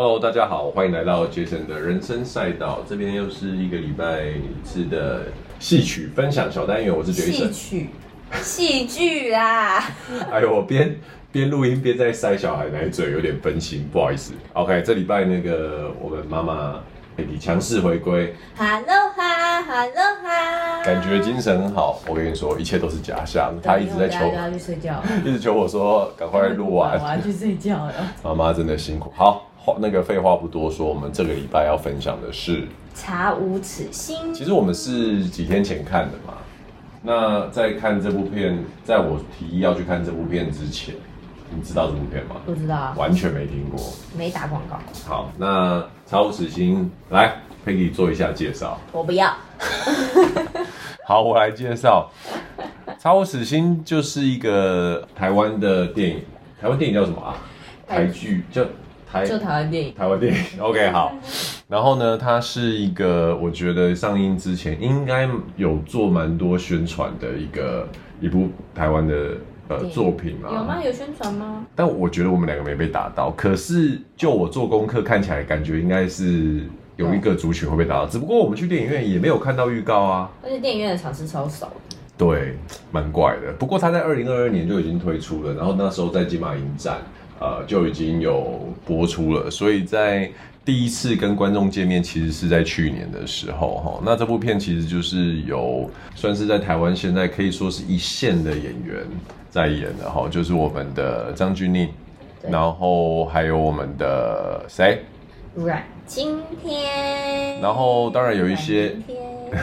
Hello，大家好，欢迎来到杰森的人生赛道。这边又是一个礼拜一次的戏曲分享小单元，我是杰森。戏曲，戏剧啦！哎呦，我边边录音边在塞小孩奶嘴，有点分心，不好意思。OK，这礼拜那个我们妈妈佩蒂强势回归。Hello 哈，Hello 哈，感觉精神很好。我跟你说，一切都是假象。她一直在求我要去睡觉，一直求我说赶快录完。我要去睡觉了。妈妈真的辛苦。好。那个废话不多说，我们这个礼拜要分享的是《查无此心》。其实我们是几天前看的嘛。那在看这部片，在我提议要去看这部片之前，你知道这部片吗？不知道，完全没听过，没打广告。好，那《查无此心》来，Peggy 做一下介绍。我不要。好，我来介绍，《查无此心》就是一个台湾的电影。台湾电影叫什么啊？台剧叫。台就台湾电影，台湾电影，OK，好。然后呢，它是一个我觉得上映之前应该有做蛮多宣传的一个一部台湾的呃作品嘛。有吗？有宣传吗？但我觉得我们两个没被打到。可是就我做功课看起来，感觉应该是有一个族群会被打到。只不过我们去电影院也没有看到预告啊。而且电影院的场次超少。对，蛮怪的。不过它在二零二二年就已经推出了，然后那时候在金马影展。呃，就已经有播出了，所以在第一次跟观众见面，其实是在去年的时候哈。那这部片其实就是有算是在台湾现在可以说是一线的演员在演的哈，就是我们的张钧甯，然后还有我们的谁？阮经天。然后当然有一些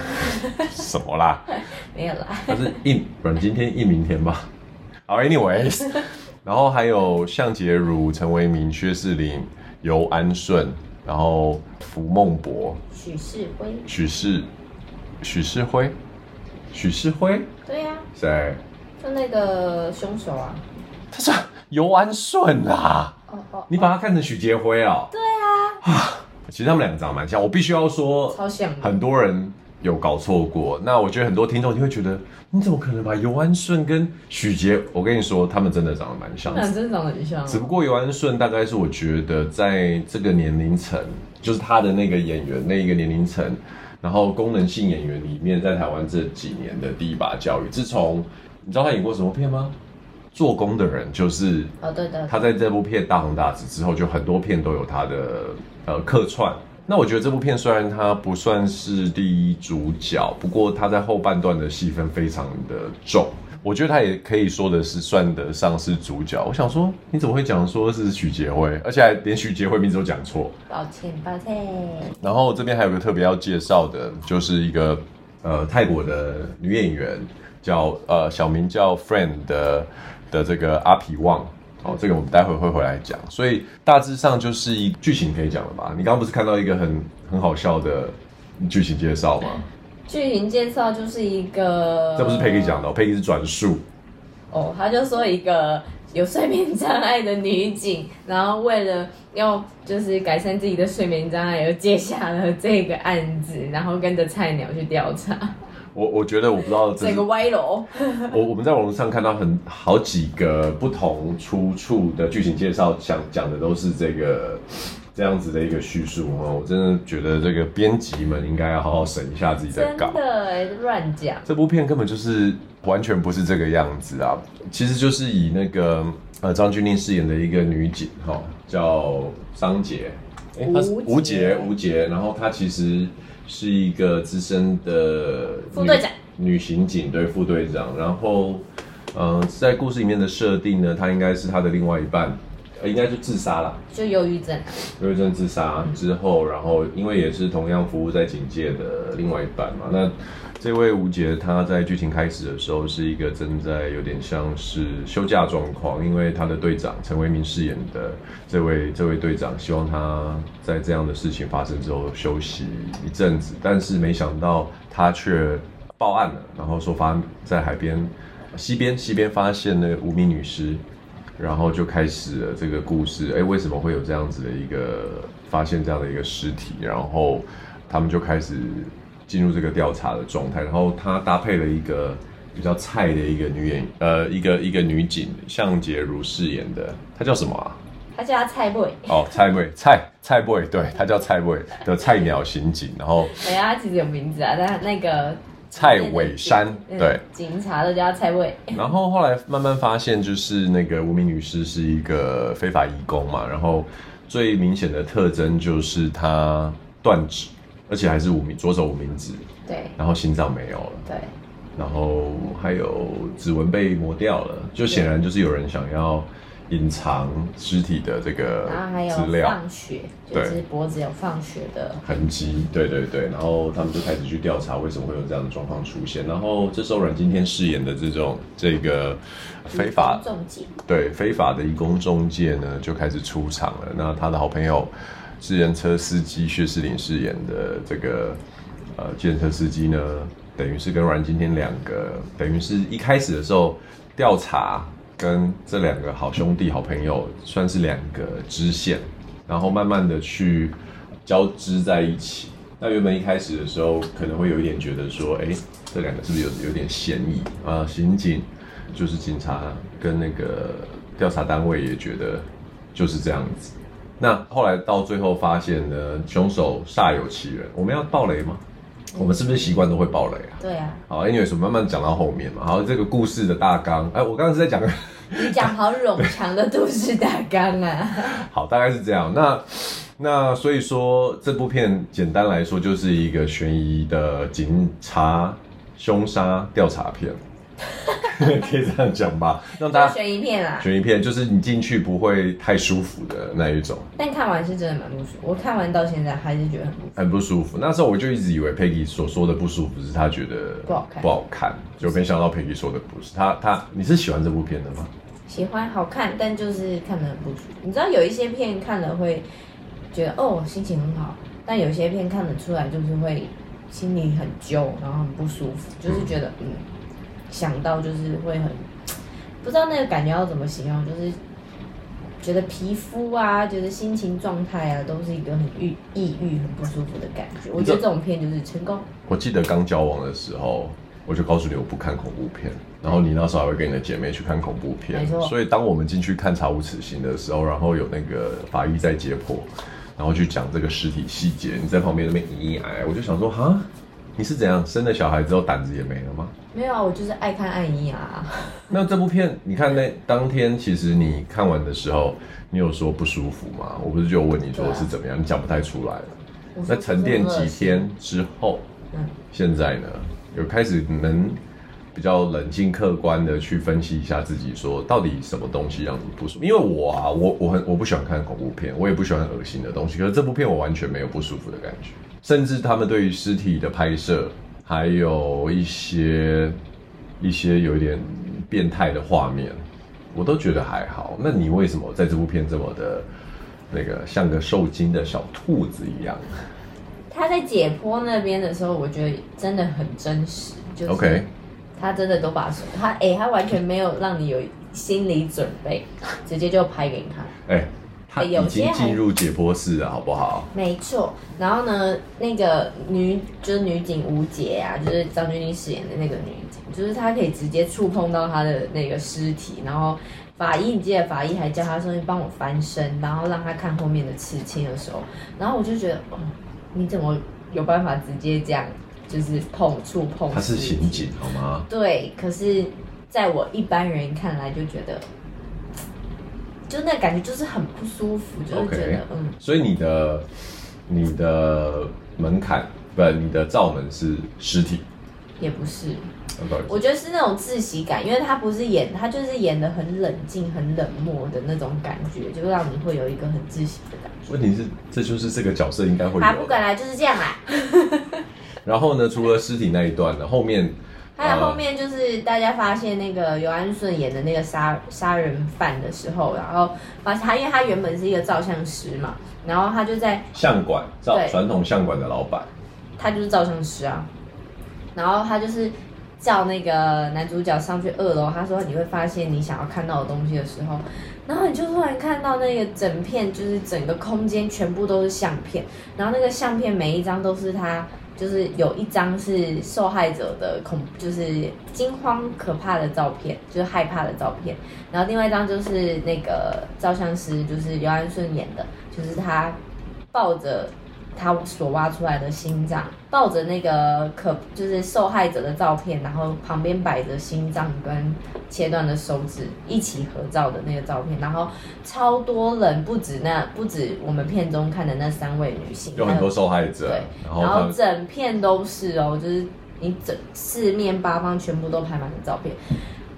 什么啦？没有啦，他是应阮经天应明天吧？好，anyways。然后还有向洁如、陈为民、薛士林、尤安顺，然后福梦博、许世辉、许世、许世辉、许世辉，对呀、啊，谁？就那个凶手啊，他是尤安顺啊，哦哦，你把他看成许杰辉啊？对啊，啊，其实他们两个长得蛮像，我必须要说，超像，很多人。有搞错过，那我觉得很多听众就会觉得，你怎么可能把尤安顺跟许杰？我跟你说，他们真的长得蛮像的，真的长得很像。只不过尤安顺大概是我觉得在这个年龄层，就是他的那个演员那一个年龄层，然后功能性演员里面，在台湾这几年的第一把交椅。自从你知道他演过什么片吗？做工的人就是哦，对的。他在这部片大红大紫之后，就很多片都有他的呃客串。那我觉得这部片虽然它不算是第一主角，不过它在后半段的戏份非常的重，我觉得他也可以说的是算得上是主角。我想说，你怎么会讲说是许杰辉，而且还连许杰辉名字都讲错？抱歉，抱歉。然后这边还有个特别要介绍的，就是一个呃泰国的女演员，叫呃小名叫 Friend 的的这个阿皮旺。哦，这个我们待会会回来讲，所以大致上就是一剧情可以讲了吧？你刚刚不是看到一个很很好笑的剧情介绍吗？剧情介绍就是一个，这不是 Peggy 讲的，哦，Peggy 是转述。哦，他就说一个有睡眠障碍的女警，然后为了要就是改善自己的睡眠障碍，又接下了这个案子，然后跟着菜鸟去调查。我我觉得我不知道这，这个歪楼。我我们在网络上看到很好几个不同出处的剧情介绍，想讲的都是这个这样子的一个叙述哦。我真的觉得这个编辑们应该要好好审一下自己的稿。真的乱讲。这部片根本就是完全不是这个样子啊！其实就是以那个呃张钧甯饰演的一个女警哈，叫桑杰，哎，她是吴杰吴杰，然后她其实。是一个资深的副队长，女刑警对副队长，然后，呃，在故事里面的设定呢，她应该是他的另外一半，呃，应该就自杀了，就忧郁症，忧郁症自杀之后，然后因为也是同样服务在警界的另外一半嘛，那。这位吴杰，他在剧情开始的时候是一个正在有点像是休假状况，因为他的队长陈为民饰演的这位这位队长，希望他在这样的事情发生之后休息一阵子，但是没想到他却报案了，然后说发在海边西边西边发现那个无名女尸，然后就开始了这个故事。哎，为什么会有这样子的一个发现这样的一个尸体？然后他们就开始。进入这个调查的状态，然后他搭配了一个比较菜的一个女演，呃，一个一个女警向洁如饰演的，她叫什么啊？他叫他菜 boy。哦，菜 boy，菜菜 boy，对，她叫菜 boy 的菜鸟刑警，然后。对啊，她其实有名字啊，但那个。蔡伟山，对，警察都叫他蔡伟。然后后来慢慢发现，就是那个无名女尸是一个非法移工嘛，然后最明显的特征就是她断指，而且还是无名左手无名指，对，然后心脏没有了，对，然后还有指纹被磨掉了，就显然就是有人想要。隐藏尸体的这个资料，然后还有放血，就是脖子有放血的痕迹。对对对，然后他们就开始去调查为什么会有这样的状况出现。然后这时候阮经天饰演的这种这个非法中介，对非法的移工中介呢，就开始出场了。那他的好朋友，计程车司机薛世林饰演的这个呃计程车司机呢，等于是跟阮经天两个，等于是一开始的时候调查。跟这两个好兄弟、好朋友算是两个支线，然后慢慢的去交织在一起。那原本一开始的时候，可能会有一点觉得说，哎，这两个是不是有有点嫌疑啊？刑警就是警察，跟那个调查单位也觉得就是这样子。那后来到最后发现呢，凶手煞有其人。我们要爆雷吗？我们是不是习惯都会爆雷啊？对啊。好，anyways，我们慢慢讲到后面嘛。好，这个故事的大纲，哎，我刚刚是在讲，你讲好冗长的故事大纲啊。好，大概是这样。那那所以说，这部片简单来说就是一个悬疑的警察凶杀调查片。可以这样讲吧，让大家悬疑片啊，悬疑片就是你进去不会太舒服的那一种。但看完是真的蛮不舒服，我看完到现在还是觉得很不舒服。很不舒服。那时候我就一直以为 Peggy 所说的不舒服是他觉得不好看，不好看，就没想到 Peggy 说的不是他。他你是喜欢这部片的吗？喜欢，好看，但就是看的很不舒服。你知道有一些片看了会觉得哦心情很好，但有些片看得出来就是会心里很揪，然后很不舒服，就是觉得嗯。嗯想到就是会很 不知道那个感觉要怎么形容，就是觉得皮肤啊，觉得心情状态啊，都是一个很郁抑郁、很不舒服的感觉。我觉得这种片就是成功。我记得刚交往的时候，我就告诉你我不看恐怖片，然后你那时候还会跟你的姐妹去看恐怖片。没错。所以当我们进去看《查无此行》的时候，然后有那个法医在解剖，然后去讲这个尸体细节，你在旁边那边咿咿哎哎，我就想说哈。你是怎样生了小孩之后胆子也没了吗？没有啊，我就是爱看爱姨啊。那这部片，你看那当天，其实你看完的时候，你有说不舒服吗？我不是就问你说是怎么样，啊、你讲不太出来了。那沉淀几天之后，嗯，现在呢，有开始能比较冷静客观的去分析一下自己，说到底什么东西让你不舒服？因为我啊，我我很我不喜欢看恐怖片，我也不喜欢恶心的东西，可是这部片我完全没有不舒服的感觉。甚至他们对于尸体的拍摄，还有一些一些有一点变态的画面，我都觉得还好。那你为什么在这部片这么的，那个像个受惊的小兔子一样？他在解剖那边的时候，我觉得真的很真实。就是他真的都把手，他哎、欸，他完全没有让你有心理准备，直接就拍给你看。哎、欸。他已经进入解剖室了，好不好？没错。然后呢，那个女就是女警吴洁啊，就是张钧甯饰演的那个女警，就是她可以直接触碰到她的那个尸体。然后法医，你记得法医还叫她说：“你帮我翻身，然后让她看后面的刺青的时候。”然后我就觉得，哦，你怎么有办法直接这样，就是碰触碰？他是刑警，好吗？对。可是，在我一般人看来，就觉得。就那感觉就是很不舒服，就是觉得.嗯。所以你的你的门槛不，你的罩门是尸体，也不是。我觉得是那种窒息感，因为他不是演，他就是演的很冷静、很冷漠的那种感觉，就让你会有一个很窒息的感觉。问题是，这就是这个角色应该会有。他不敢来，就是这样啦。然后呢，除了尸体那一段呢，后面。还有后面就是大家发现那个尤安顺演的那个杀杀人犯的时候，然后发现他，因为他原本是一个照相师嘛，然后他就在相馆，照传统相馆的老板，他就是照相师啊，然后他就是叫那个男主角上去二楼，他说你会发现你想要看到的东西的时候，然后你就突然看到那个整片就是整个空间全部都是相片，然后那个相片每一张都是他。就是有一张是受害者的恐，就是惊慌可怕的照片，就是害怕的照片。然后另外一张就是那个照相师，就是姚安顺演的，就是他抱着。他所挖出来的心脏，抱着那个可就是受害者的照片，然后旁边摆着心脏跟切断的手指一起合照的那个照片，然后超多人，不止那不止我们片中看的那三位女性，有很多受害者，对，然后，整片都是哦，就是你整四面八方全部都拍满了照片。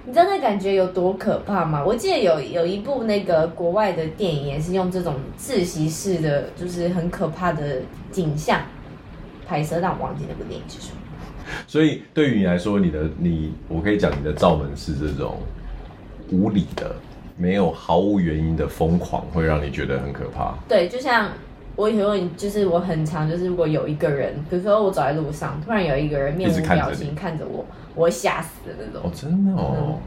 你知道那感觉有多可怕吗？我记得有有一部那个国外的电影，也是用这种窒息式的，就是很可怕的景象拍摄，但我忘记那部电影是什么。所以对于你来说，你的你，我可以讲你的罩门是这种无理的、没有毫无原因的疯狂，会让你觉得很可怕。对，就像我以前就是我很常，就是如果有一个人，比如说我走在路上，突然有一个人面无表情看着我。我会吓死的那种哦，真的哦、嗯，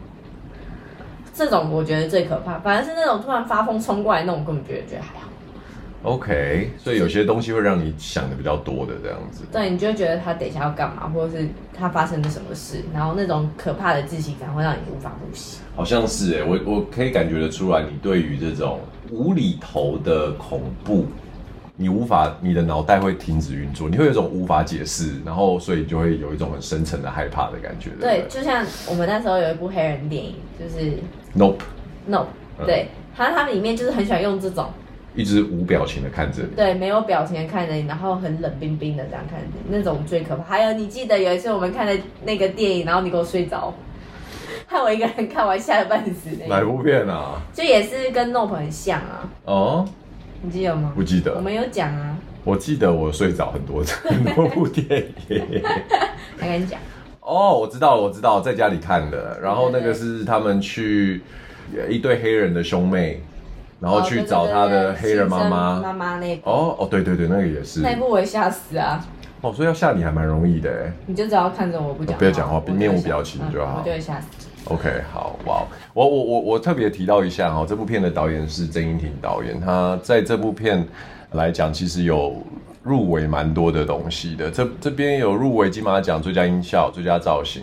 这种我觉得最可怕。反而是那种突然发疯冲过来那种，根本觉得觉得还好。OK，所以有些东西会让你想的比较多的这样子。对，你就会觉得他等一下要干嘛，或者是他发生了什么事，然后那种可怕的窒息感会让你无法呼吸。好像是哎，我我可以感觉得出来，你对于这种无厘头的恐怖。你无法，你的脑袋会停止运作，你会有一种无法解释，然后所以就会有一种很深层的害怕的感觉。对，对，就像我们那时候有一部黑人电影，就是《Nope》，Nope，对，它它里面就是很喜欢用这种一直无表情的看着你，对，没有表情的看着你，然后很冷冰冰的这样看着你，那种最可怕。还有你记得有一次我们看的那个电影，然后你给我睡着，害我一个人看完吓得半死。哪部片啊？就也是跟《Nope》很像啊。哦。你记得吗？不记得。我们有讲啊。我记得我睡着很多次，很多部电影。还跟你讲。哦，我知道了，我知道，在家里看的。然后那个是他们去一对黑人的兄妹，然后去找他的黑人妈妈。妈妈那部。哦哦，对对对，那个也是。那部我会吓死啊。哦，所以要吓你还蛮容易的哎。你就只要看着我不讲，不要讲话，面无表情就好。我就会吓死。OK，好，哇，我我我我特别提到一下哈，这部片的导演是曾英庭导演，他在这部片来讲，其实有入围蛮多的东西的，这这边有入围金马奖最佳音效、最佳造型，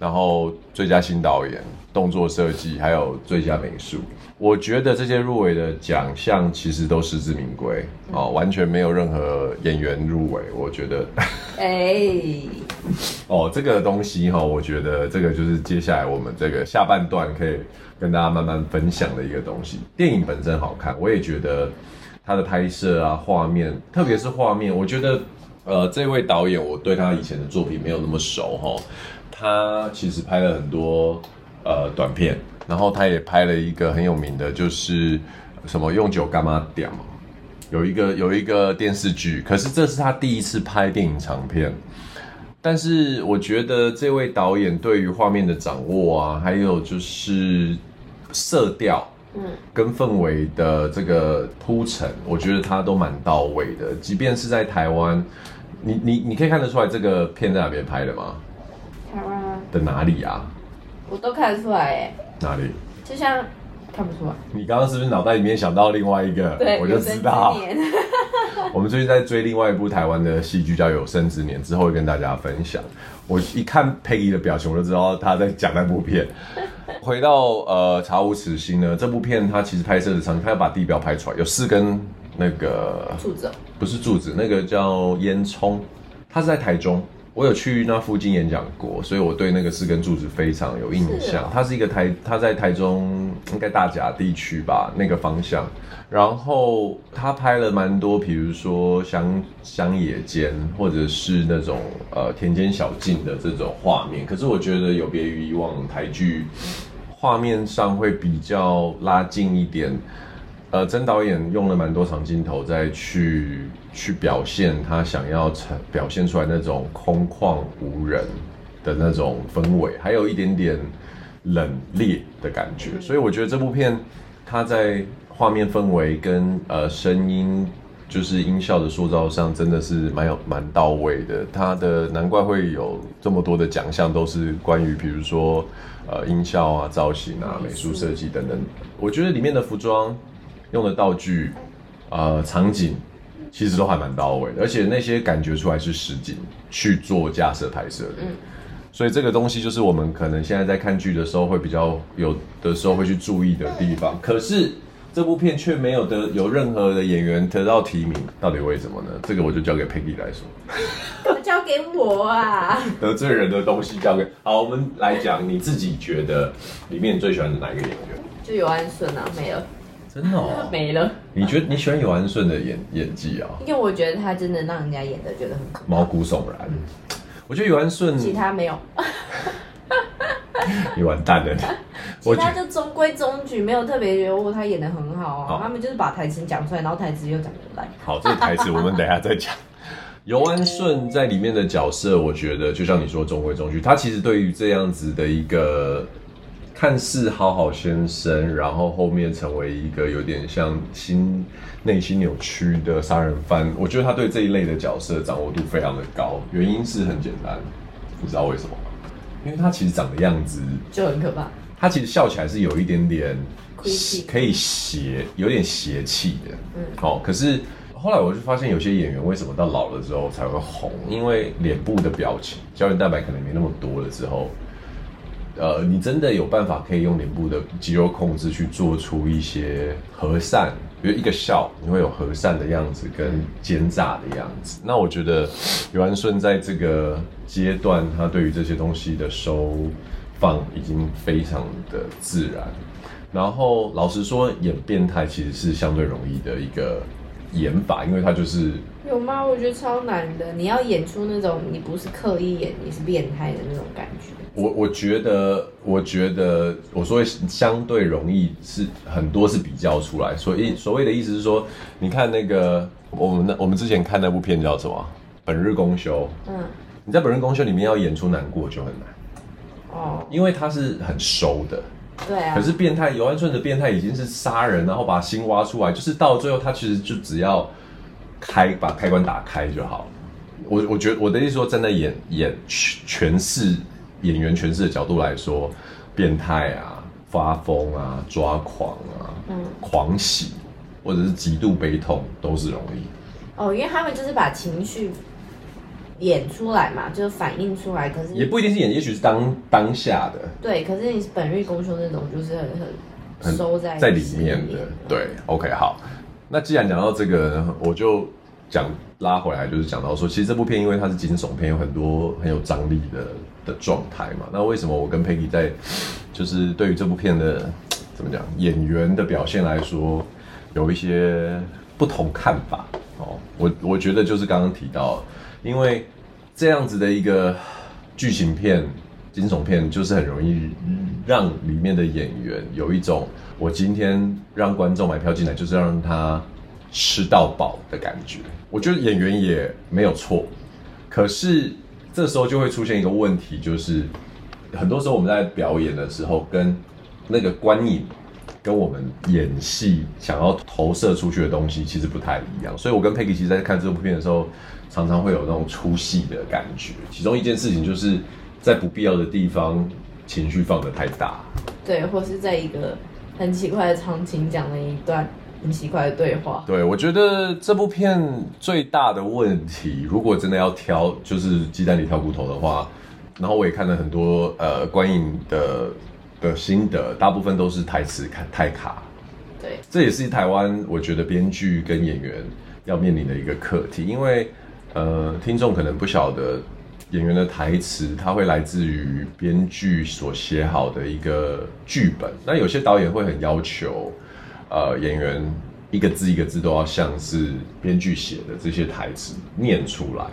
然后最佳新导演、动作设计，还有最佳美术。我觉得这些入围的奖项其实都实至名归哦，完全没有任何演员入围。我觉得，哎、欸，哦，这个东西哈，我觉得这个就是接下来我们这个下半段可以跟大家慢慢分享的一个东西。电影本身好看，我也觉得它的拍摄啊、画面，特别是画面，我觉得呃，这位导演我对他以前的作品没有那么熟哈，他其实拍了很多呃短片。然后他也拍了一个很有名的，就是什么用酒干嘛屌，有一个有一个电视剧，可是这是他第一次拍电影长片。但是我觉得这位导演对于画面的掌握啊，还有就是色调，嗯，跟氛围的这个铺陈，我觉得他都蛮到位的。即便是在台湾，你你你可以看得出来这个片在哪边拍的吗？台湾啊？的哪里啊？我都看得出来哎。哪里？就像看不出来。你刚刚是不是脑袋里面想到另外一个？对，我就知道。我们最近在追另外一部台湾的戏剧，叫《有生之年》，之后会跟大家分享。我一看佩仪的表情，我就知道他在讲那部片。回到呃《查无此心》呢，这部片它其实拍摄的场景，它要把地标拍出来，有四根那个柱子，不是柱子，那个叫烟囱，它是在台中。我有去那附近演讲过，所以我对那个四根柱子非常有印象。它是一个台，它在台中应该大甲地区吧，那个方向。然后他拍了蛮多，比如说乡乡野间或者是那种呃田间小径的这种画面。可是我觉得有别于以往台剧，画面上会比较拉近一点。呃，曾导演用了蛮多长镜头再去去表现他想要呈表现出来那种空旷无人的那种氛围，还有一点点冷冽的感觉。所以我觉得这部片它在画面氛围跟呃声音就是音效的塑造上真的是蛮有蛮到位的。它的难怪会有这么多的奖项，都是关于比如说呃音效啊、造型啊、美术设计等等。我觉得里面的服装。用的道具，呃，场景，其实都还蛮到位的，而且那些感觉出来是实景去做架设拍摄的。嗯，所以这个东西就是我们可能现在在看剧的时候会比较有的时候会去注意的地方。可是这部片却没有得有任何的演员得到提名，到底为什么呢？这个我就交给 Peggy 来说。交给我啊！得罪人的东西交给好，我们来讲，你自己觉得里面最喜欢的哪一个演员？就有安顺啊，没了。真的哦，没了。你觉得你喜欢尤安顺的演演技啊？因为我觉得他真的让人家演的觉得很毛骨悚然。我觉得尤安顺，其他没有。你完蛋了。其他就中规中矩，没有特别觉得他演的很好啊。他们就是把台词讲出来，然后台词又讲出来。好，这个台词我们等一下再讲。尤安顺在里面的角色，我觉得就像你说中规中矩，他其实对于这样子的一个。看似好好先生，然后后面成为一个有点像心内心扭曲的杀人犯。我觉得他对这一类的角色掌握度非常的高，原因是很简单，不知道为什么吗？因为他其实长的样子就很可怕。他其实笑起来是有一点点可以邪，有点邪气的。嗯，好、哦。可是后来我就发现，有些演员为什么到老了之后才会红？因为脸部的表情胶原蛋白可能没那么多了之后。呃，你真的有办法可以用脸部的肌肉控制去做出一些和善，比如一个笑，你会有和善的样子跟奸诈的样子。那我觉得游安顺在这个阶段，他对于这些东西的收放已经非常的自然。然后老实说，演变态其实是相对容易的一个演法，因为他就是有吗？我觉得超难的，你要演出那种你不是刻意演，你是变态的那种感觉。我我觉得，我觉得我说相对容易是很多是比较出来，所以所谓的意思是说，你看那个我们那我们之前看那部片叫什么《本日公休》，嗯，你在《本日公休》里面要演出难过就很难，哦，因为他是很收的，对啊，可是变态游安顺的变态已经是杀人，然后把心挖出来，就是到最后他其实就只要开把开关打开就好。我我觉得我的意思说，站在演演诠释。演员诠释的角度来说，变态啊、发疯啊、抓狂啊、嗯、狂喜，或者是极度悲痛，都是容易。哦，因为他们就是把情绪演出来嘛，就是反映出来。可是也不一定是演，也许是当当下的。对，可是你本日公休那种，就是很很收在在里面的。对，OK，好。那既然讲到这个，我就讲拉回来，就是讲到说，其实这部片因为它是惊悚片，有很多很有张力的。的状态嘛，那为什么我跟 Peggy 在，就是对于这部片的怎么讲演员的表现来说，有一些不同看法哦。我我觉得就是刚刚提到，因为这样子的一个剧情片、惊悚片，就是很容易让里面的演员有一种我今天让观众买票进来，就是要让他吃到饱的感觉。我觉得演员也没有错，可是。这时候就会出现一个问题，就是很多时候我们在表演的时候，跟那个观影跟我们演戏想要投射出去的东西其实不太一样。所以我跟 Peggy 其实在看这部片的时候，常常会有那种出戏的感觉。其中一件事情就是在不必要的地方情绪放得太大，对，或是在一个很奇怪的场景讲了一段。很奇怪的对话。对，我觉得这部片最大的问题，如果真的要挑，就是鸡蛋里挑骨头的话，然后我也看了很多呃观影的的心得，大部分都是台词看太卡。对，这也是台湾我觉得编剧跟演员要面临的一个课题，因为呃听众可能不晓得演员的台词，它会来自于编剧所写好的一个剧本，那有些导演会很要求。呃，演员一个字一个字都要像是编剧写的这些台词念出来，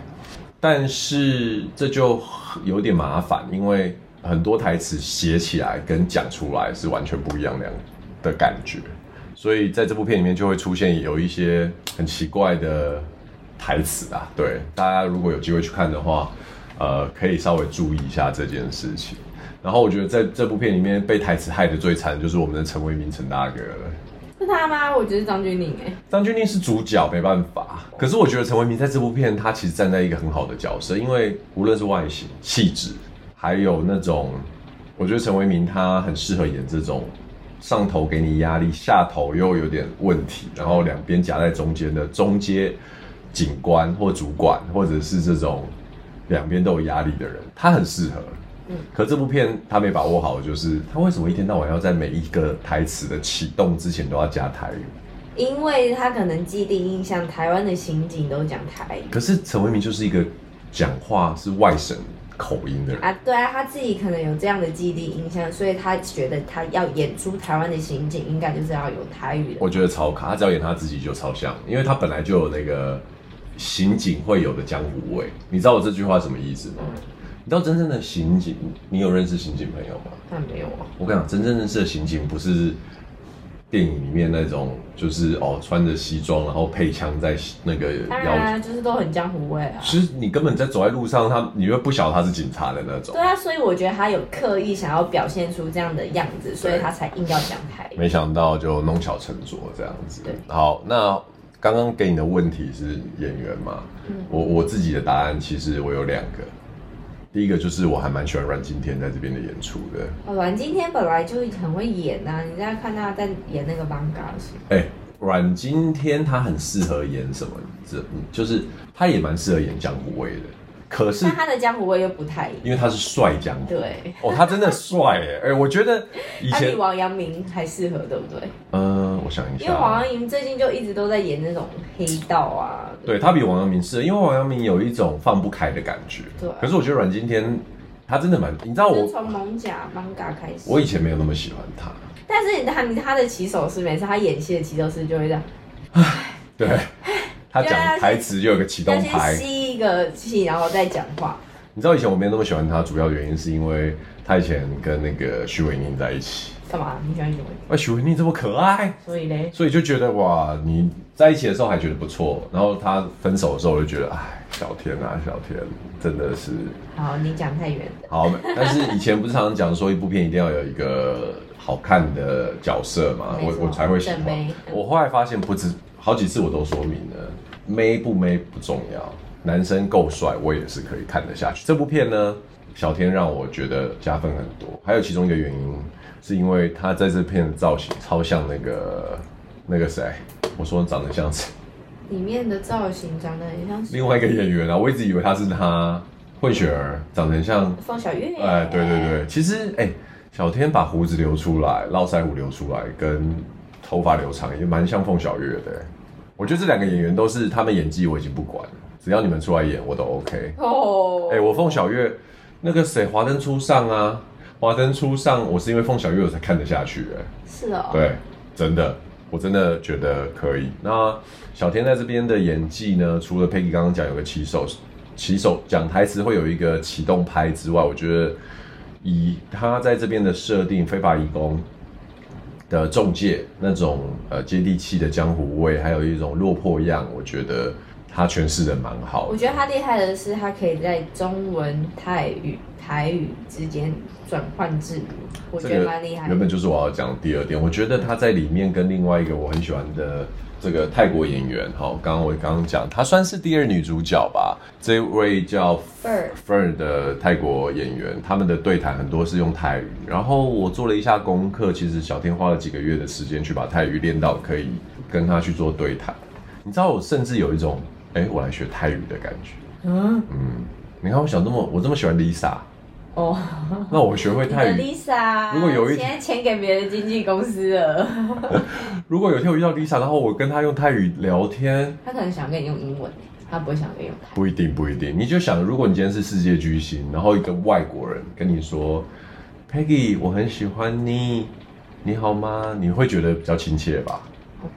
但是这就有点麻烦，因为很多台词写起来跟讲出来是完全不一样的的感觉，所以在这部片里面就会出现有一些很奇怪的台词啊。对，大家如果有机会去看的话，呃，可以稍微注意一下这件事情。然后我觉得在这部片里面被台词害得最惨的就是我们的陈为民陈大哥了。是他吗？我觉得是张钧甯哎，张钧甯是主角，没办法。可是我觉得陈为民在这部片，他其实站在一个很好的角色，因为无论是外形、气质，还有那种，我觉得陈为民他很适合演这种上头给你压力，下头又有点问题，然后两边夹在中间的中阶警官或主管，或者是这种两边都有压力的人，他很适合。嗯，可这部片他没把握好，就是他为什么一天到晚要在每一个台词的启动之前都要加台语？因为他可能既定印象，台湾的刑警都讲台语。可是陈为民就是一个讲话是外省口音的人啊，对啊，他自己可能有这样的既定印象，所以他觉得他要演出台湾的刑警，应该就是要有台语的。我觉得超卡，他只要演他自己就超像，因为他本来就有那个刑警会有的江湖味。你知道我这句话什么意思吗？嗯、你知道真正的刑警，你有认识刑警朋友吗？那没有啊。我跟你讲，真正认识的刑警不是。电影里面那种就是哦，穿着西装，然后配枪在那个腰，当然就是都很江湖味啊。其实你根本在走在路上，他你又不晓得他是警察的那种。对啊，所以我觉得他有刻意想要表现出这样的样子，所以他才硬要讲台。没想到就弄巧成拙这样子。对，好，那刚刚给你的问题是演员嘛？嗯，我我自己的答案其实我有两个。第一个就是我还蛮喜欢阮经天在这边的演出的。哦，阮经天本来就很会演啊，你在看他在演那个《艋舺》时，哎，阮经天他很适合演什么？这就是他也蛮适合演江湖味的。可是，但他的江湖味又不太一样，因为他是帅江湖。对，哦，他真的帅哎 哎，我觉得以前他比王阳明还适合，对不对？嗯，我想一下，因为王阳明最近就一直都在演那种黑道啊。对，他比王阳明适合，因为王阳明有一种放不开的感觉。对，可是我觉得阮经天他真的蛮，你知道我从艋舺艋舺开始，我以前没有那么喜欢他，但是你看他的起手式，每次他演戏的起手式就会这样，唉，对，他讲台词就有个启动拍，吸一个气，然后再讲话。你知道以前我没有那么喜欢他，主要原因是因为他以前跟那个许玮宁在一起。干嘛？你喜欢许玮甯？哎，许玮宁这么可爱，所以嘞，所以就觉得哇，你在一起的时候还觉得不错，然后他分手的时候我就觉得，哎，小天啊，小天，真的是。好，你讲太远了。好，但是以前不是常常讲说一部片一定要有一个好看的角色嘛，我我才会喜欢。我后来发现不止好几次我都说明了，妹不妹不重要。男生够帅，我也是可以看得下去。这部片呢，小天让我觉得加分很多。还有其中一个原因，是因为他在这片的造型超像那个那个谁，我说长得像谁？里面的造型长得很像另外一个演员啊，我一直以为他是他混血儿，长得很像方小岳。哎，对对对，其实哎，小天把胡子留出来，络腮胡留出来，跟头发留长也蛮像凤小岳的。我觉得这两个演员都是他们演技，我已经不管了。只要你们出来演，我都 OK。哦、oh. 欸，哎，我凤小岳那个谁，华灯初上啊，华灯初上，我是因为凤小岳我才看得下去。哎，是哦。对，真的，我真的觉得可以。那小天在这边的演技呢？除了 Peggy 刚刚讲有个起手，起手讲台词会有一个启动拍之外，我觉得以他在这边的设定，非法移工的中介那种呃接地气的江湖味，还有一种落魄样，我觉得。他诠释的蛮好。我觉得他厉害的是，他可以在中文、泰语、台语之间转换自如，我觉得蛮厉害。原本就是我要讲的第二点，我觉得他在里面跟另外一个我很喜欢的这个泰国演员，哈，刚刚我刚刚讲，她算是第二女主角吧。这位叫 Fer Fer 的泰国演员，他们的对谈很多是用泰语。然后我做了一下功课，其实小天花了几个月的时间去把泰语练到可以跟他去做对谈。你知道，我甚至有一种。哎，我来学泰语的感觉。嗯嗯，你看，我想这么，我这么喜欢 Lisa。哦，那我学会泰语。Lisa，如果有一天钱给别的经纪公司了。如果有一天我遇到 Lisa，然后我跟她用泰语聊天，她可能想跟你用英文，他不会想跟你用泰语。不一定，不一定。你就想，如果你今天是世界巨星，然后一个外国人跟你说，Peggy，我很喜欢你，你好吗？你会觉得比较亲切吧？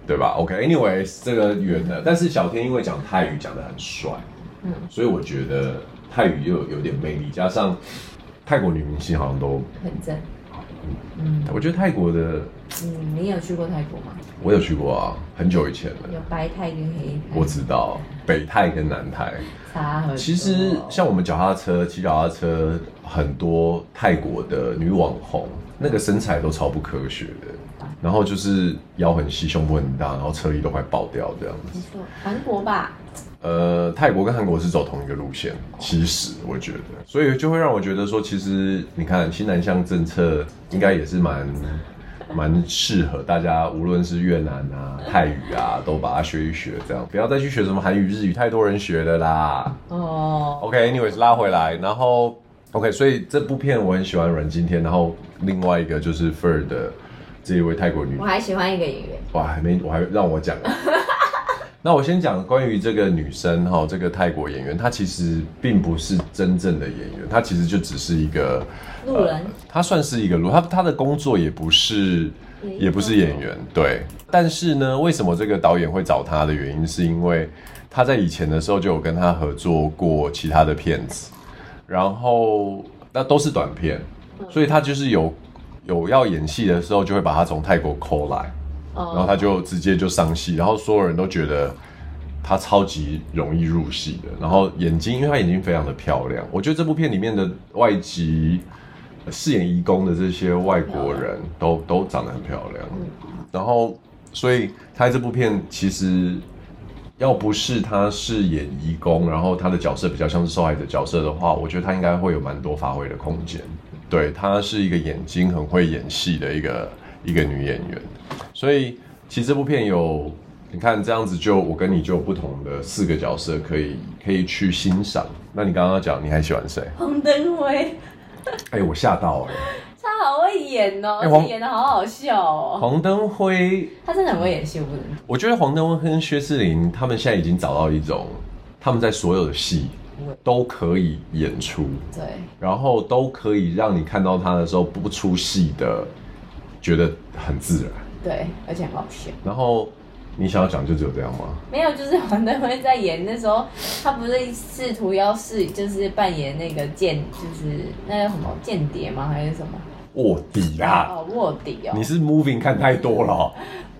对吧？OK，Anyways，、okay, 这个远的，但是小天因为讲泰语讲得很帅，嗯，所以我觉得泰语又有，有点魅力，加上泰国女明星好像都很正，嗯，我觉得泰国的，嗯，你有去过泰国吗？我有去过啊，很久以前了。有白泰跟黑泰，我知道北泰跟南泰差很多。其实像我们脚踏车骑脚踏车，很多泰国的女网红，那个身材都超不科学的。然后就是腰很细，胸部很大，然后车衣都快爆掉这样子。没错，韩国吧？呃，泰国跟韩国是走同一个路线，其实我觉得，所以就会让我觉得说，其实你看新南向政策应该也是蛮蛮适合大家，无论是越南啊、泰语啊，都把它学一学，这样。不要再去学什么韩语、日语，太多人学了啦。哦、oh.，OK，anyways，拉回来，然后 OK，所以这部片我很喜欢阮经天，然后另外一个就是 Fur 的这一位泰国女，我还喜欢一个演员，哇，还没，我还让我讲。那我先讲关于这个女生哈，这个泰国演员，她其实并不是真正的演员，她其实就只是一个路人，她算是一个路，她她的工作也不是，也不是演员，对。但是呢，为什么这个导演会找她的原因，是因为她在以前的时候就有跟她合作过其他的片子，然后那都是短片，所以她就是有有要演戏的时候，就会把她从泰国 call 来。然后他就直接就上戏，然后所有人都觉得他超级容易入戏的。然后眼睛，因为他眼睛非常的漂亮，我觉得这部片里面的外籍饰演移工的这些外国人都都长得很漂亮。然后，所以他这部片其实要不是他饰演移工，然后他的角色比较像是受害者角色的话，我觉得他应该会有蛮多发挥的空间。对，他是一个眼睛很会演戏的一个一个女演员。所以其实这部片有，你看这样子就我跟你就有不同的四个角色可以可以去欣赏。那你刚刚讲你还喜欢谁？黄登辉。哎、欸，我吓到哎、欸！他好会演哦、喔，而且演的好好笑哦、喔。黄登辉，他真的很会演戏，我不能。我觉得黄登辉跟薛之林他们现在已经找到一种，他们在所有的戏都可以演出，对，然后都可以让你看到他的时候不出戏的，觉得很自然。对，而且很好笑。然后你想要讲就只有这样吗？没有，就是黄德辉在演那时候，他不是试图要试，就是扮演那个间，就是那叫什么间谍吗？还是什么卧底啊？哦，卧底哦。你是 moving 看太多了。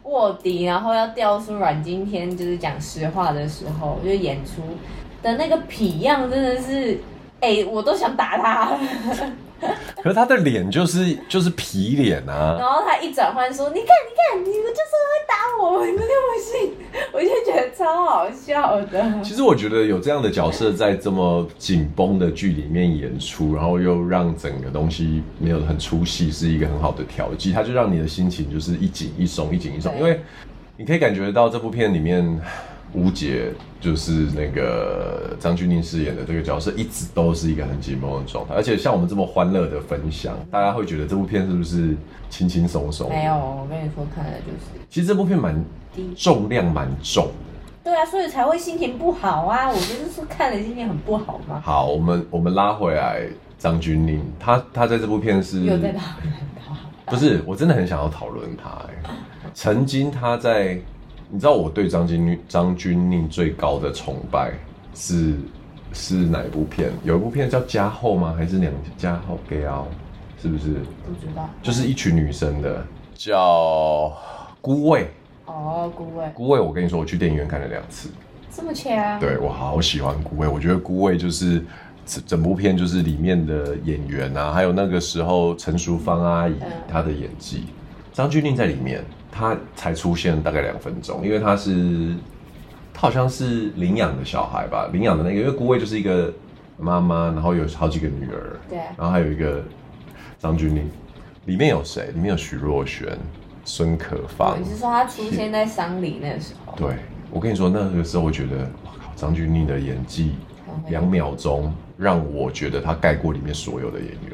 卧底，然后要调出阮经天就是讲实话的时候，就演出的那个痞样，真的是，哎，我都想打他。可是他的脸就是就是皮脸啊，然后他一转换说：“你看，你看，你们就是会打我，你们听不信。”我就觉得超好笑的。其实我觉得有这样的角色在这么紧绷的剧里面演出，然后又让整个东西没有很出戏，是一个很好的调剂。他就让你的心情就是一紧一松，一紧一松，因为你可以感觉到这部片里面。吴姐就是那个张钧甯饰演的这个角色，一直都是一个很紧绷的状态。而且像我们这么欢乐的分享，大家会觉得这部片是不是轻轻松松？没有，我跟你说，看的就是。其实这部片蛮重量蛮重的。对啊，所以才会心情不好啊！我就是说看了心情很不好嘛。好，我们我们拉回来张钧甯，他他在这部片是又在讨论他。不是，我真的很想要讨论他。哎，曾经他在。你知道我对张钧张钧甯最高的崇拜是是哪一部片？有一部片叫《加后》吗？还是两家后给奥？是不是？不知道。就是一群女生的，叫《孤味》。哦，《孤味》。孤味，我跟你说，我去电影院看了两次。这么强？对，我好喜欢《孤味》，我觉得《孤味》就是整整部片就是里面的演员啊，还有那个时候陈淑芳阿姨她的演技，张钧甯在里面。他才出现大概两分钟，因为他是他好像是领养的小孩吧，领养的那个，因为孤味就是一个妈妈，然后有好几个女儿，对，然后还有一个张钧甯，里面有谁？里面有徐若瑄、孙可芳。你是说他出现在丧礼那个时候？对，我跟你说，那个时候我觉得，哇靠，张钧甯的演技，两秒钟让我觉得他盖过里面所有的演员。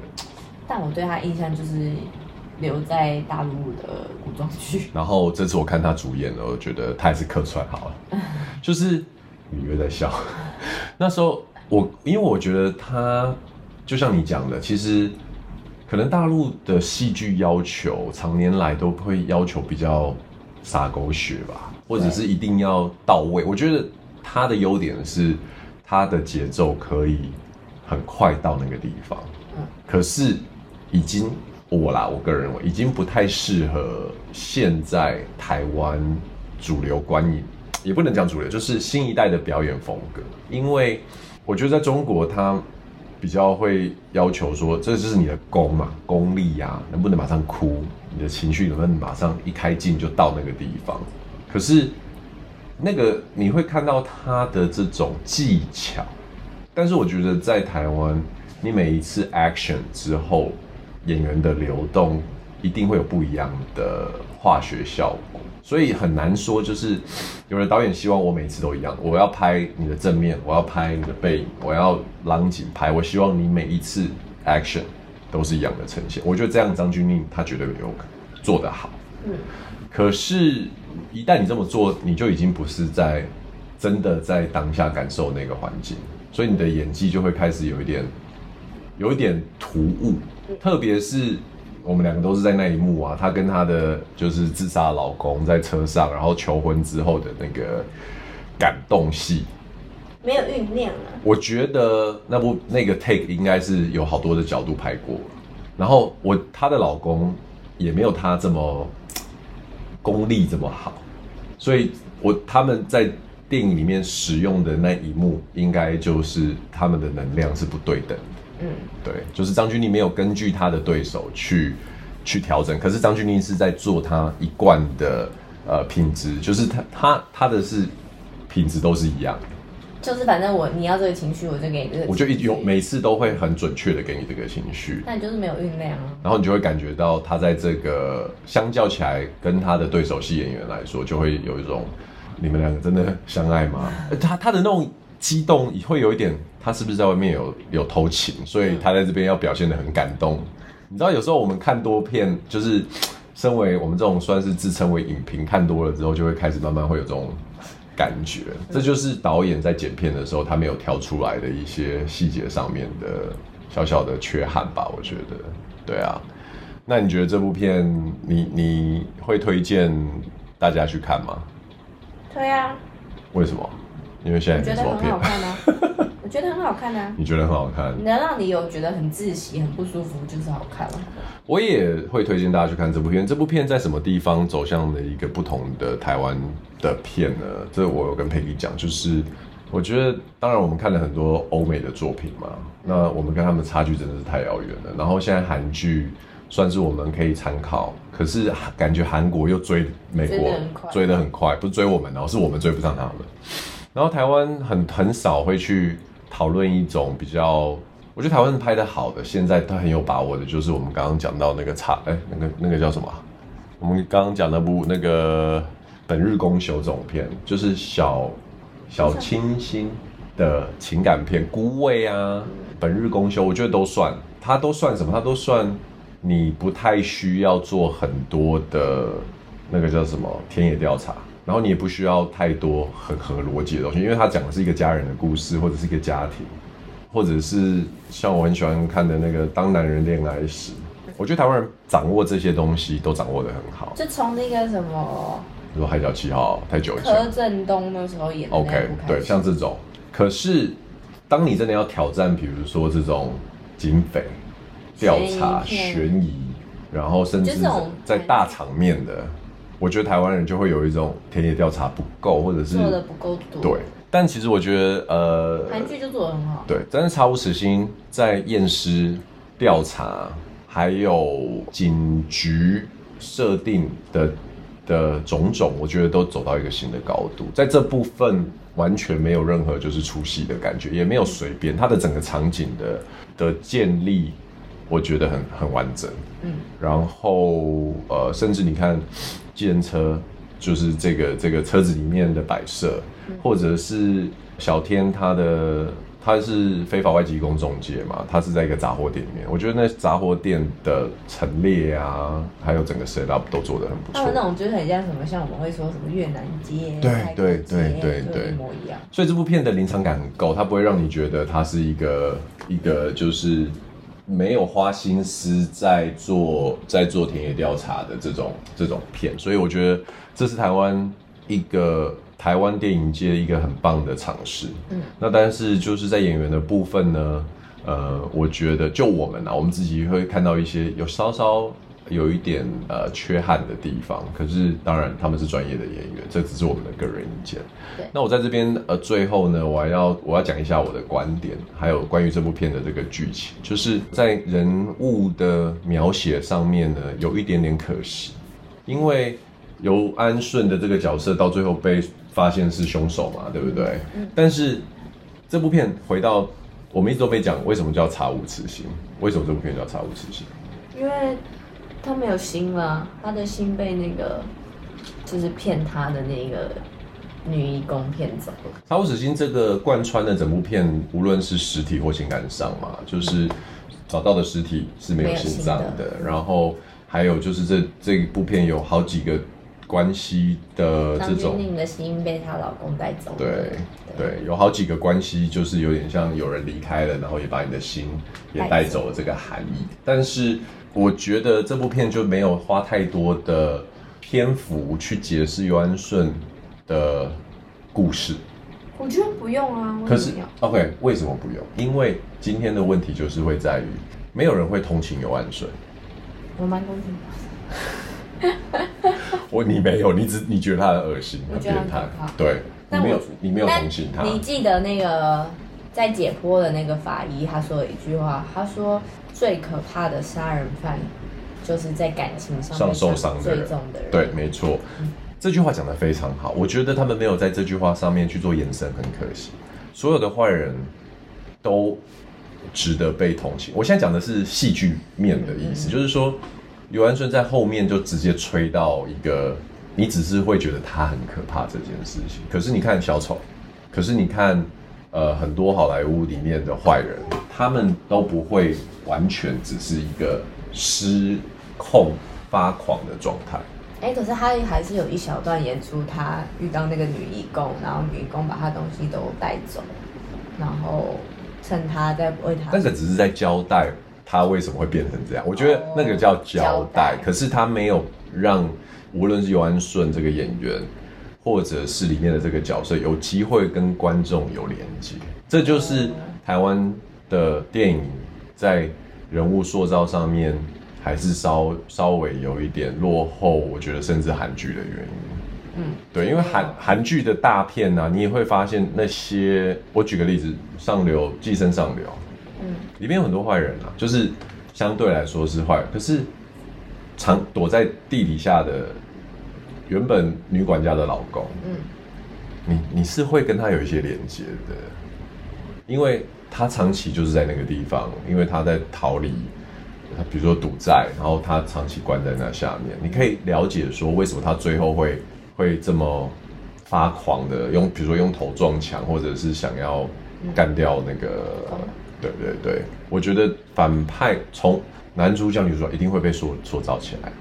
但我对他印象就是。留在大陆的古装剧，然后这次我看他主演了，我觉得他还是客串好了。就是你又在笑，那时候我因为我觉得他就像你讲的，其实可能大陆的戏剧要求，常年来都会要求比较洒狗血吧，或者是一定要到位。我觉得他的优点是他的节奏可以很快到那个地方，可是已经。我啦，我个人认为已经不太适合现在台湾主流观影，也不能讲主流，就是新一代的表演风格。因为我觉得在中国，他比较会要求说，这就是你的功嘛，功力呀、能不能马上哭，你的情绪能不能马上一开镜就到那个地方。可是那个你会看到他的这种技巧，但是我觉得在台湾，你每一次 action 之后。演员的流动一定会有不一样的化学效果，所以很难说。就是有的导演希望我每次都一样，我要拍你的正面，我要拍你的背影，我要拉景拍，我希望你每一次 action 都是一样的呈现。我觉得这样张钧甯他绝对有做得好。嗯，可是，一旦你这么做，你就已经不是在真的在当下感受那个环境，所以你的演技就会开始有一点，有一点突兀。特别是我们两个都是在那一幕啊，她跟她的就是自杀老公在车上，然后求婚之后的那个感动戏，没有酝酿啊。我觉得那部那个 take 应该是有好多的角度拍过，然后我她的老公也没有她这么。功力这么好，所以我他们在电影里面使用的那一幕，应该就是他们的能量是不对等的。嗯，对，就是张钧甯没有根据他的对手去去调整，可是张钧甯是在做他一贯的呃品质，就是他他他的是品质都是一样的。就是反正我你要这个情绪，我就给你这个。我就一有每次都会很准确的给你这个情绪。那你就是没有酝酿啊。然后你就会感觉到他在这个相较起来，跟他的对手戏演员来说，就会有一种你们两个真的相爱吗？他他的那种激动，会有一点，他是不是在外面有有偷情？所以他在这边要表现的很感动。你知道，有时候我们看多片，就是 身为我们这种算是自称为影评，看多了之后，就会开始慢慢会有这种。感觉，这就是导演在剪片的时候，他没有挑出来的一些细节上面的小小的缺憾吧？我觉得，对啊。那你觉得这部片你，你你会推荐大家去看吗？对啊。为什么？因为现在觉得很好看啊。我觉得很好看啊。你觉得很好看？能让你有觉得很窒息、很不舒服，就是好看了。我也会推荐大家去看这部片。这部片在什么地方走向了一个不同的台湾的片呢？这我有跟佩蒂讲，就是我觉得，当然我们看了很多欧美的作品嘛，那我们跟他们差距真的是太遥远了。然后现在韩剧算是我们可以参考，可是感觉韩国又追美国追得很快，不是追我们，然后是我们追不上他们。然后台湾很很少会去讨论一种比较。我觉得台湾拍的好的，现在他很有把握的，就是我们刚刚讲到那个差，哎、那个那个叫什么？我们刚刚讲那部那个《本日公休》这种片，就是小小清新的情感片，《孤味》啊，《本日公休》，我觉得都算，它都算什么？它都算你不太需要做很多的那个叫什么田野调查，然后你也不需要太多很合逻辑的东西，因为它讲的是一个家人的故事，或者是一个家庭。或者是像我很喜欢看的那个《当男人恋爱时》，我觉得台湾人掌握这些东西都掌握的很好。就从那个什么，比如说《海角七号》太久以前，柯震东那时候演的 OK，对，像这种。可是，当你真的要挑战，比如说这种警匪调查、悬疑，然后甚至在大场面的，我觉得台湾人就会有一种田野调查不够，或者是做的不够多。对。但其实我觉得，呃，韩剧就做的很好。对，但是《查无此心》在验尸调查还有警局设定的的种种，我觉得都走到一个新的高度。在这部分完全没有任何就是出戏的感觉，也没有随便，它的整个场景的的建立，我觉得很很完整。嗯，然后呃，甚至你看，计程车。就是这个这个车子里面的摆设，或者是小天他的他是非法外籍工中介嘛，他是在一个杂货店里面。我觉得那杂货店的陈列啊，还有整个 set up 都做得很不错。那种就是很像什么，像我们会说什么越南街，对对对对对，一模一样。所以这部片的临场感很够，它不会让你觉得它是一个一个就是。没有花心思在做在做田野调查的这种这种片，所以我觉得这是台湾一个台湾电影界一个很棒的尝试。嗯，那但是就是在演员的部分呢，呃，我觉得就我们啊，我们自己会看到一些有稍稍。有一点呃缺憾的地方，可是当然他们是专业的演员，这只是我们的个人意见。对，那我在这边呃最后呢，我还要我要讲一下我的观点，还有关于这部片的这个剧情，就是在人物的描写上面呢，有一点点可惜，因为由安顺的这个角色到最后被发现是凶手嘛，对不对？嗯。但是这部片回到我们一直都没讲为什么叫查无此心，为什么这部片叫查无此心？因为。他没有心了，他的心被那个就是骗他的那个女义工骗走了。杀无此心这个贯穿的整部片，无论是实体或情感上嘛，就是找到的实体是没有心脏的，然后还有就是这这一部片有好几个。关系的这种，张钧甯的心被她老公带走了。对对，有好几个关系，就是有点像有人离开了，然后也把你的心也带走了这个含义。但是我觉得这部片就没有花太多的篇幅去解释尤安顺的故事。我觉得不用啊。可是，OK，为什么不用？因为今天的问题就是会在于，没有人会同情尤安顺。我蛮同情我你没有，你只你觉得他很恶心，很变态，对，你没有你没有同情他。你记得那个在解剖的那个法医他说了一句话，他说最可怕的杀人犯就是在感情上上受伤最重的人。对，没错，嗯，这句话讲得非常好。我觉得他们没有在这句话上面去做延伸，很可惜。所有的坏人都值得被同情。我现在讲的是戏剧面的意思，嗯，就是说。游安顺在后面就直接吹到一个，你只是会觉得他很可怕这件事情。可是你看小丑，可是你看，呃，很多好莱坞里面的坏人，他们都不会完全只是一个失控发狂的状态。哎、欸，可是他还是有一小段演出，他遇到那个女义工，然后女义工把他东西都带走，然后趁他在为他，那个只是在交代。他为什么会变成这样？我觉得那个叫交代，可是他没有让无论是尤安顺这个演员，或者是里面的这个角色有机会跟观众有连接。这就是台湾的电影在人物塑造上面还是稍稍微有一点落后，我觉得甚至韩剧的原因。嗯，对，因为韩韩剧的大片呢、啊，你也会发现那些，我举个例子，《上流寄生上流》。嗯，里面有很多坏人啊，就是相对来说是坏，可是藏躲在地底下的原本女管家的老公，嗯，你你是会跟他有一些连接的，因为他长期就是在那个地方，因为他在逃离，他比如说赌债，然后他长期关在那下面，你可以了解说为什么他最后会会这么发狂的用，比如说用头撞墙，或者是想要干掉那个。对对对，我觉得反派从男主角、女主角一定会被塑塑造起来，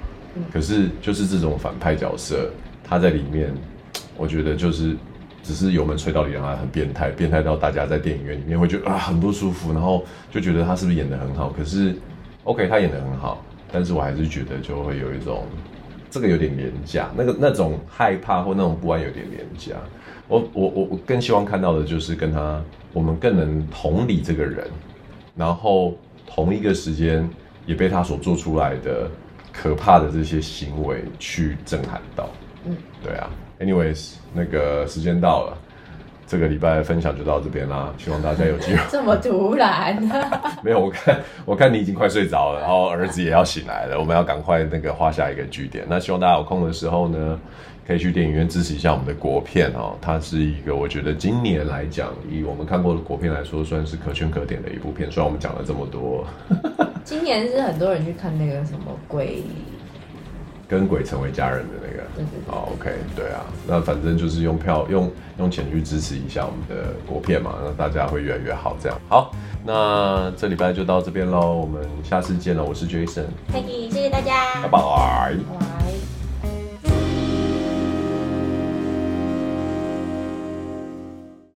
可是就是这种反派角色，他在里面，我觉得就是只是油门吹到底，让他很变态，变态到大家在电影院里面会觉得啊很不舒服，然后就觉得他是不是演的很好？可是，OK，他演的很好，但是我还是觉得就会有一种这个有点廉价，那个那种害怕或那种不安有点廉价。我我我我更希望看到的就是跟他，我们更能同理这个人，然后同一个时间也被他所做出来的可怕的这些行为去震撼到。嗯，对啊。Anyways，那个时间到了，这个礼拜的分享就到这边啦。希望大家有机会。这么突然？没有，我看我看你已经快睡着了，然后儿子也要醒来了，我们要赶快那个画下一个句点。那希望大家有空的时候呢，可以去电影院支持一下我们的国片哦，它是一个我觉得今年来讲，以我们看过的国片来说，算是可圈可点的一部片。虽然我们讲了这么多，今年是很多人去看那个什么鬼，跟鬼成为家人的那个。对对对。好，OK，对啊，那反正就是用票用用钱去支持一下我们的国片嘛，那大家会越来越好。这样好，那这礼拜就到这边喽，我们下次见了，我是 Jason，Peggy，谢谢大家，拜拜。